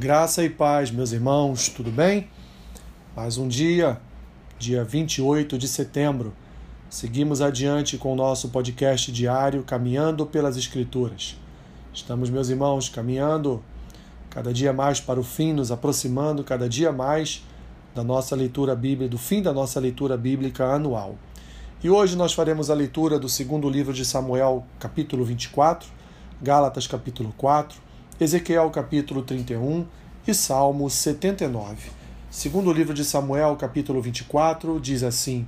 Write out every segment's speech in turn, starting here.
Graça e paz, meus irmãos, tudo bem? Mais um dia, dia 28 de setembro. Seguimos adiante com o nosso podcast diário Caminhando pelas Escrituras. Estamos, meus irmãos, caminhando cada dia mais para o fim, nos aproximando cada dia mais da nossa leitura bíblica, do fim da nossa leitura bíblica anual. E hoje nós faremos a leitura do segundo livro de Samuel, capítulo 24, Gálatas, capítulo 4, Ezequiel capítulo 31 e Salmo 79. Segundo o livro de Samuel, capítulo 24, diz assim: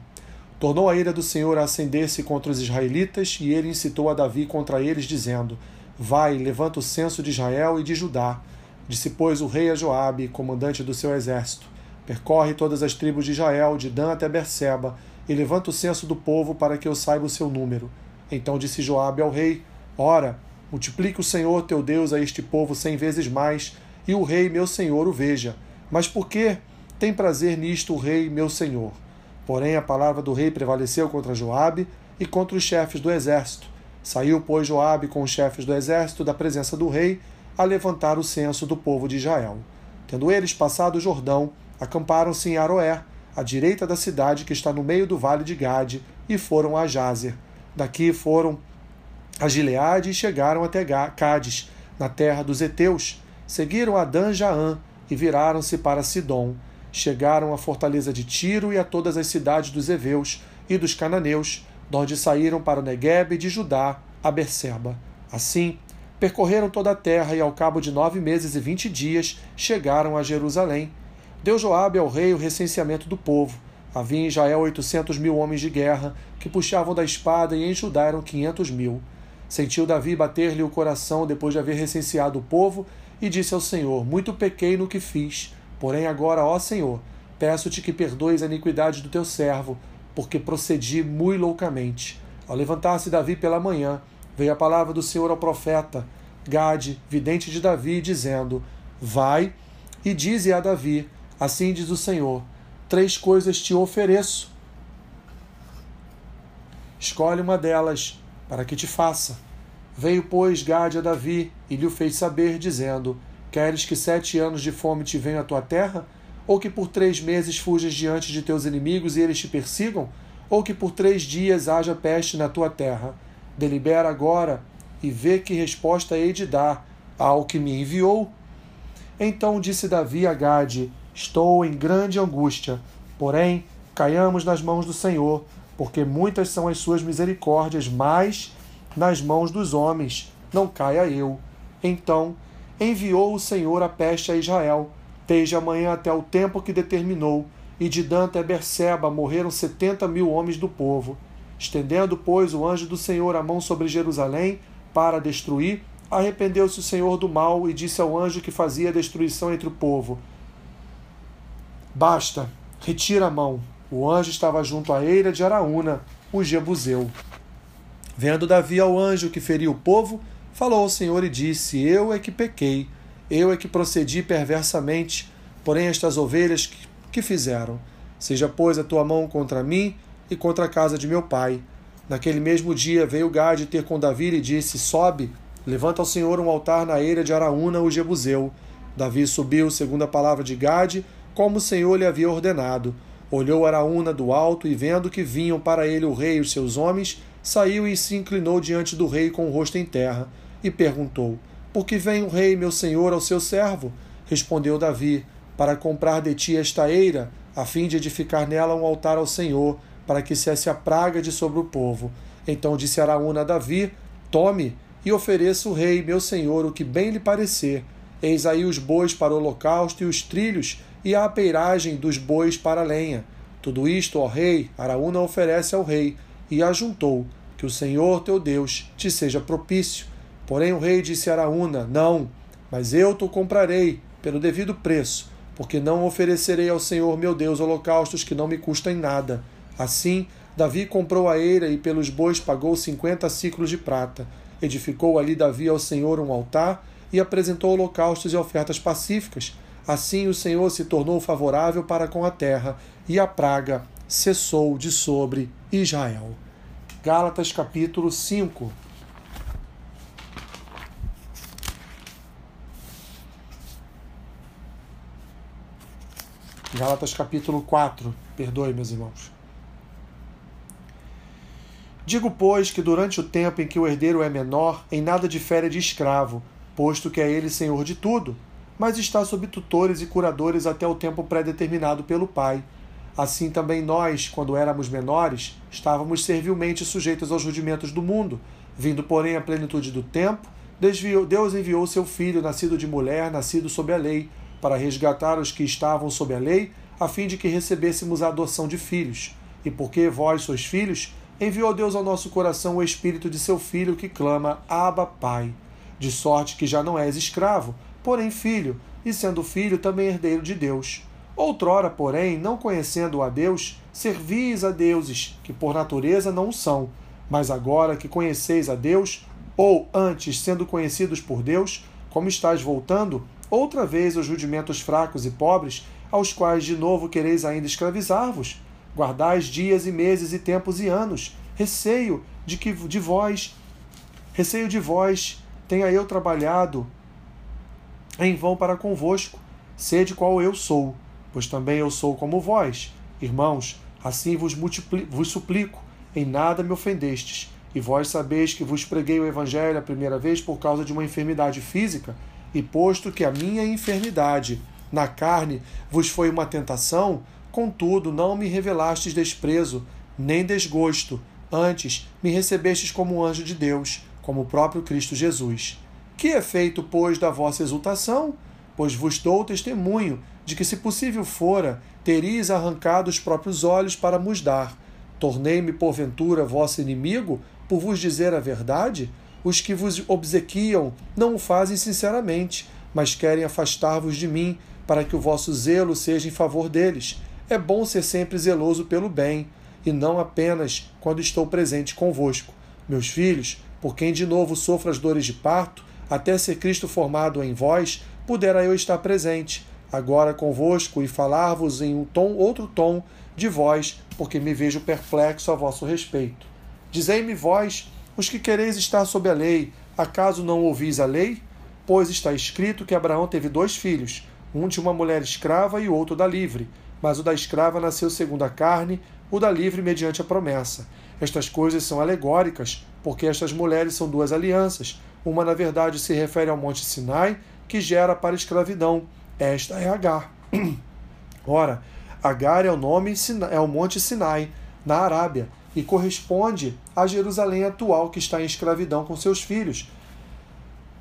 Tornou a ira do Senhor a acender-se contra os israelitas, e ele incitou a Davi contra eles, dizendo: Vai, levanta o censo de Israel e de Judá. Disse, pois, o rei a Joabe, comandante do seu exército: Percorre todas as tribos de Israel, de Dan até Berseba, e levanta o censo do povo para que eu saiba o seu número. Então disse Joabe ao rei: Ora, Multiplique o Senhor teu Deus a este povo cem vezes mais, e o rei meu senhor o veja. Mas por que tem prazer nisto o rei meu senhor? Porém a palavra do rei prevaleceu contra Joabe e contra os chefes do exército. Saiu, pois, Joabe com os chefes do exército da presença do rei a levantar o censo do povo de Israel. Tendo eles passado o Jordão, acamparam-se em Aroé, à direita da cidade que está no meio do vale de Gade, e foram a Jazer. Daqui foram a Gileade e chegaram até Cádiz, na terra dos heteus. Seguiram a Dan-Jaã e viraram-se para Sidom. Chegaram à fortaleza de Tiro e a todas as cidades dos heveus e dos cananeus, de onde saíram para o Negueb de Judá, a Berseba. Assim, percorreram toda a terra e ao cabo de nove meses e vinte dias chegaram a Jerusalém. Deu Joabe ao rei o recenseamento do povo. Havia em Israel oitocentos mil homens de guerra que puxavam da espada e em Judá eram quinhentos mil. Sentiu Davi bater-lhe o coração depois de haver recenseado o povo e disse ao Senhor: Muito pequei no que fiz, porém agora, ó Senhor, peço-te que perdoes a iniquidade do teu servo, porque procedi muito loucamente. Ao levantar-se Davi pela manhã, veio a palavra do Senhor ao profeta Gade, vidente de Davi, dizendo: Vai e dize a Davi: Assim diz o Senhor: Três coisas te ofereço. Escolhe uma delas para que te faça. Veio, pois, Gade a Davi e lhe o fez saber, dizendo: Queres que sete anos de fome te venham à tua terra? Ou que por três meses fujas diante de teus inimigos e eles te persigam? Ou que por três dias haja peste na tua terra? Delibera agora e vê que resposta hei de dar ao que me enviou. Então disse Davi a Gade: Estou em grande angústia, porém caiamos nas mãos do Senhor porque muitas são as suas misericórdias, mas nas mãos dos homens não caia eu. Então enviou o Senhor a peste a Israel, desde amanhã até o tempo que determinou, e de Dan até Berseba morreram setenta mil homens do povo. Estendendo, pois, o anjo do Senhor a mão sobre Jerusalém para destruir, arrependeu-se o Senhor do mal e disse ao anjo que fazia a destruição entre o povo: Basta, retira a mão, o anjo estava junto à eira de Araúna, o Jebuseu. Vendo Davi ao anjo que feriu o povo, falou ao Senhor e disse: Eu é que pequei, eu é que procedi perversamente, porém estas ovelhas que, que fizeram? Seja, pois, a tua mão contra mim e contra a casa de meu pai. Naquele mesmo dia veio Gade ter com Davi e disse: Sobe, levanta ao Senhor um altar na eira de Araúna, o Jebuseu. Davi subiu, segundo a palavra de Gade, como o Senhor lhe havia ordenado. Olhou Araúna do alto e, vendo que vinham para ele o rei e os seus homens, saiu e se inclinou diante do rei com o rosto em terra, e perguntou: Por que vem o rei, meu senhor, ao seu servo? Respondeu Davi: Para comprar de ti esta eira, a fim de edificar nela um altar ao Senhor, para que cesse a praga de sobre o povo. Então disse Araúna a Davi: Tome e ofereça o rei, meu senhor, o que bem lhe parecer. Eis aí os bois para o holocausto e os trilhos e a apeiragem dos bois para lenha. Tudo isto, ó rei, Araúna oferece ao rei, e ajuntou: Que o Senhor teu Deus te seja propício. Porém o rei disse a Araúna: Não, mas eu te comprarei pelo devido preço, porque não oferecerei ao Senhor meu Deus holocaustos que não me custem nada. Assim, Davi comprou a eira e pelos bois pagou cinquenta ciclos de prata. Edificou ali Davi ao Senhor um altar e apresentou holocaustos e ofertas pacíficas. Assim o Senhor se tornou favorável para com a terra, e a praga cessou de sobre Israel. Gálatas capítulo 5. Gálatas capítulo 4. Perdoe, meus irmãos. Digo, pois, que durante o tempo em que o herdeiro é menor, em nada difere de escravo, posto que é ele senhor de tudo, mas está sob tutores e curadores até o tempo pré-determinado pelo Pai. Assim também nós, quando éramos menores, estávamos servilmente sujeitos aos rudimentos do mundo. Vindo, porém, à plenitude do tempo, Deus enviou seu Filho, nascido de mulher, nascido sob a lei, para resgatar os que estavam sob a lei, a fim de que recebêssemos a adoção de filhos. E porque vós sois filhos, enviou Deus ao nosso coração o Espírito de seu Filho que clama: Abba, Pai. De sorte que já não és escravo, porém filho, e sendo filho também herdeiro de Deus. Outrora, porém, não conhecendo a Deus, servis a deuses, que por natureza não são. Mas agora que conheceis a Deus, ou antes sendo conhecidos por Deus, como estáis voltando, outra vez aos rudimentos fracos e pobres, aos quais de novo quereis ainda escravizar-vos? Guardais dias e meses e tempos e anos, receio de que de vós, receio de vós, tenha eu trabalhado em vão para convosco, sede qual eu sou, pois também eu sou como vós. Irmãos, assim vos, vos suplico, em nada me ofendestes, e vós sabeis que vos preguei o Evangelho a primeira vez por causa de uma enfermidade física, e posto que a minha enfermidade na carne vos foi uma tentação, contudo não me revelastes desprezo, nem desgosto, antes me recebestes como anjo de Deus, como o próprio Cristo Jesus. Que é feito, pois, da vossa exultação? Pois vos dou testemunho de que, se possível fora, teríeis arrancado os próprios olhos para vos dar. Tornei-me, porventura, vosso inimigo, por vos dizer a verdade? Os que vos obsequiam não o fazem sinceramente, mas querem afastar-vos de mim, para que o vosso zelo seja em favor deles. É bom ser sempre zeloso pelo bem, e não apenas quando estou presente convosco. Meus filhos, por quem de novo sofro as dores de parto, até ser Cristo formado em vós, pudera eu estar presente, agora convosco, e falar-vos em um tom, outro tom de vós, porque me vejo perplexo a vosso respeito. Dizei-me vós, os que quereis estar sob a lei, acaso não ouvis a lei? Pois está escrito que Abraão teve dois filhos, um de uma mulher escrava e outro da livre. Mas o da escrava nasceu segundo a carne, o da livre mediante a promessa. Estas coisas são alegóricas, porque estas mulheres são duas alianças. Uma, na verdade, se refere ao Monte Sinai, que gera para escravidão. Esta é Agar. Ora, Agar é o nome, é o Monte Sinai, na Arábia, e corresponde à Jerusalém atual que está em escravidão com seus filhos.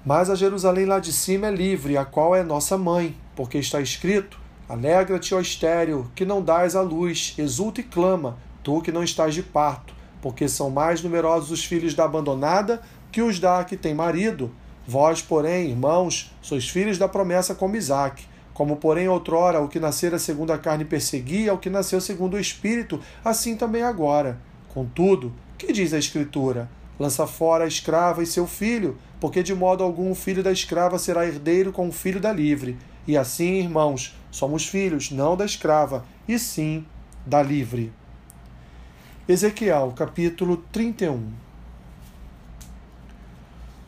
Mas a Jerusalém lá de cima é livre, a qual é nossa mãe, porque está escrito: Alegra-te, ó estéreo, que não dás a luz, exulta e clama, tu que não estás de parto, porque são mais numerosos os filhos da abandonada que os da que tem marido. Vós, porém, irmãos, sois filhos da promessa como Isaque. Como, porém, outrora o que nascera segundo a carne perseguia, o que nasceu segundo o Espírito, assim também agora. Contudo, que diz a Escritura? Lança fora a escrava e seu filho, porque de modo algum o filho da escrava será herdeiro com o filho da livre. E assim, irmãos, somos filhos, não da escrava, e sim da livre. Ezequiel, capítulo 31.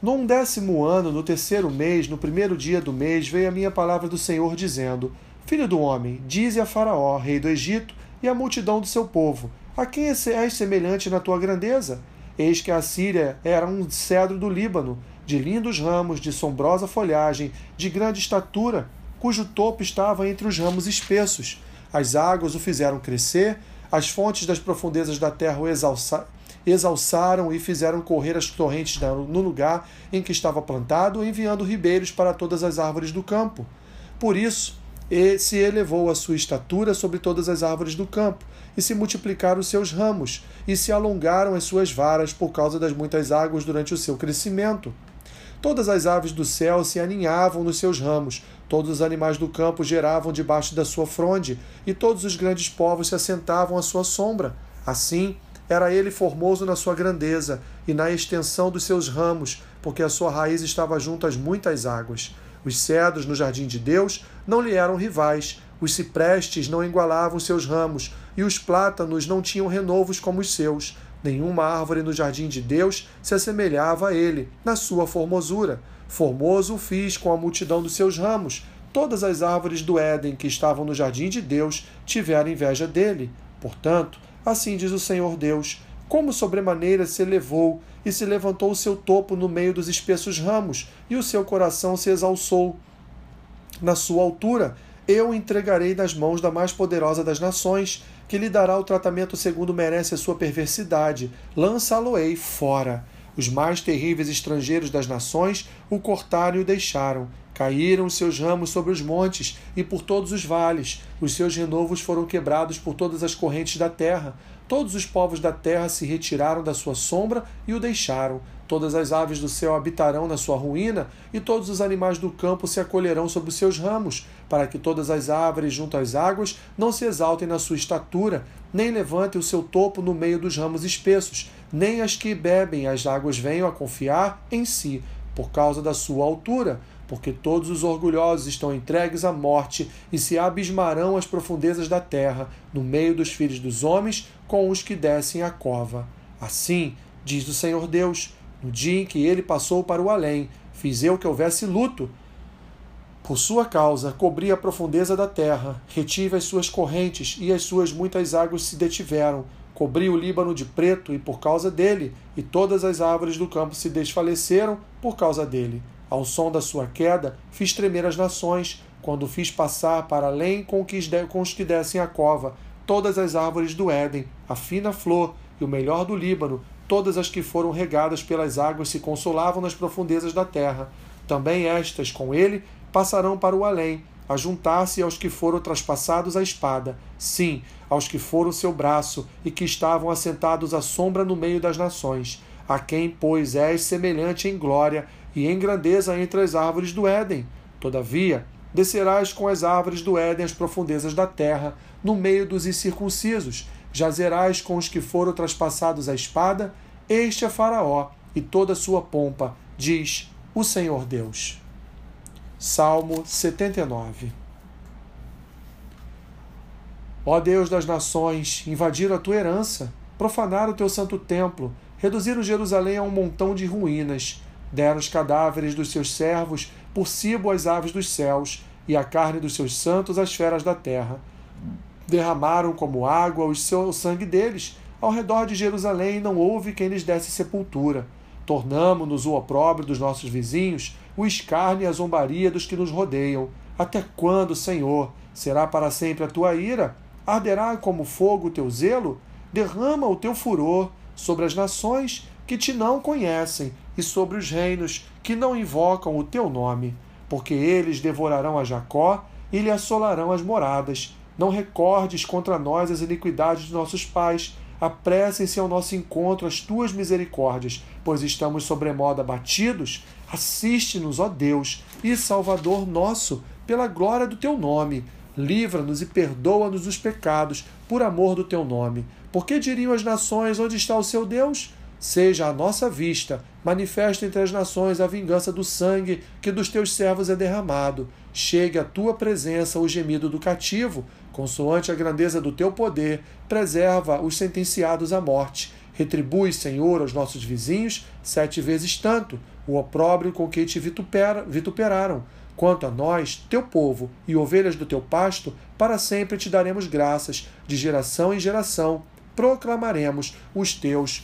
No undécimo ano, no terceiro mês, no primeiro dia do mês, veio a minha palavra do Senhor, dizendo: Filho do homem, dize a Faraó, rei do Egito, e à multidão do seu povo: a quem és semelhante na tua grandeza? Eis que a Síria era um cedro do Líbano, de lindos ramos, de sombrosa folhagem, de grande estatura, cujo topo estava entre os ramos espessos. As águas o fizeram crescer, as fontes das profundezas da terra o exalça, exalçaram e fizeram correr as torrentes no lugar em que estava plantado, enviando ribeiros para todas as árvores do campo. Por isso, se elevou a sua estatura sobre todas as árvores do campo, e se multiplicaram os seus ramos, e se alongaram as suas varas por causa das muitas águas durante o seu crescimento. Todas as aves do céu se aninhavam nos seus ramos, todos os animais do campo geravam debaixo da sua fronde, e todos os grandes povos se assentavam à sua sombra. Assim, era ele formoso na sua grandeza e na extensão dos seus ramos, porque a sua raiz estava junto às muitas águas. Os cedros no jardim de Deus não lhe eram rivais, os ciprestes não igualavam seus ramos, e os plátanos não tinham renovos como os seus. Nenhuma árvore no jardim de Deus se assemelhava a ele, na sua formosura. Formoso o fiz com a multidão dos seus ramos, todas as árvores do Éden que estavam no jardim de Deus tiveram inveja dele. Portanto, assim diz o Senhor Deus: como sobremaneira se elevou e se levantou o seu topo no meio dos espessos ramos, e o seu coração se exalçou na sua altura, eu o entregarei nas mãos da mais poderosa das nações, que lhe dará o tratamento segundo merece a sua perversidade. Lançá-lo-ei fora. Os mais terríveis estrangeiros das nações o cortaram e o deixaram. Caíram os seus ramos sobre os montes e por todos os vales. Os seus renovos foram quebrados por todas as correntes da terra. Todos os povos da terra se retiraram da sua sombra e o deixaram. Todas as aves do céu habitarão na sua ruína, e todos os animais do campo se acolherão sob os seus ramos, para que todas as árvores junto às águas não se exaltem na sua estatura, nem levantem o seu topo no meio dos ramos espessos, nem as que bebem as águas venham a confiar em si, por causa da sua altura, porque todos os orgulhosos estão entregues à morte e se abismarão às profundezas da terra, no meio dos filhos dos homens, com os que descem à cova. Assim, diz o Senhor Deus, no dia em que ele passou para o além, fiz eu que houvesse luto. Por sua causa, cobri a profundeza da terra, retive as suas correntes, e as suas muitas águas se detiveram. Cobri o Líbano de preto, e por causa dele, e todas as árvores do campo se desfaleceram por causa dele. Ao som da sua queda, fiz tremer as nações, quando fiz passar para além com os que descem a cova, todas as árvores do Éden, a fina flor e o melhor do Líbano, todas as que foram regadas pelas águas se consolavam nas profundezas da terra. Também estas, com ele, passarão para o além, a juntar-se aos que foram traspassados à espada, sim, aos que foram seu braço e que estavam assentados à sombra no meio das nações, a quem, pois, és semelhante em glória e em grandeza entre as árvores do Éden. Todavia, descerás com as árvores do Éden às profundezas da terra, no meio dos incircuncisos, jazerás com os que foram traspassados à espada, este é Faraó e toda a sua pompa, diz o Senhor Deus. Salmo 79 Ó Deus das nações, invadiram a tua herança, profanaram o teu santo templo, reduziram Jerusalém a um montão de ruínas, deram os cadáveres dos seus servos por cibo às aves dos céus, e a carne dos seus santos às feras da terra derramaram como água o, sangue deles. Ao redor de Jerusalém não houve quem lhes desse sepultura. Tornamo-nos o opróbrio dos nossos vizinhos, o escárnio e a zombaria dos que nos rodeiam. Até quando, Senhor? Será para sempre a tua ira? Arderá como fogo o teu zelo? Derrama o teu furor sobre as nações que te não conhecem e sobre os reinos que não invocam o teu nome, porque eles devorarão a Jacó e lhe assolarão as moradas não recordes contra nós as iniquidades de nossos pais. Apressem-se ao nosso encontro as tuas misericórdias, pois estamos sobremodo abatidos. Assiste-nos, ó Deus, e Salvador nosso, pela glória do teu nome. Livra-nos e perdoa-nos os pecados, por amor do teu nome. Porque diriam as nações: onde está o seu Deus? Seja a nossa vista, manifesta entre as nações a vingança do sangue que dos teus servos é derramado. Chegue à tua presença o gemido do cativo, consoante a grandeza do teu poder, preserva os sentenciados à morte. Retribui, Senhor, aos nossos vizinhos sete vezes tanto o opróbrio com que te vitupera, vituperaram. Quanto a nós, teu povo e ovelhas do teu pasto, para sempre te daremos graças, de geração em geração proclamaremos os teus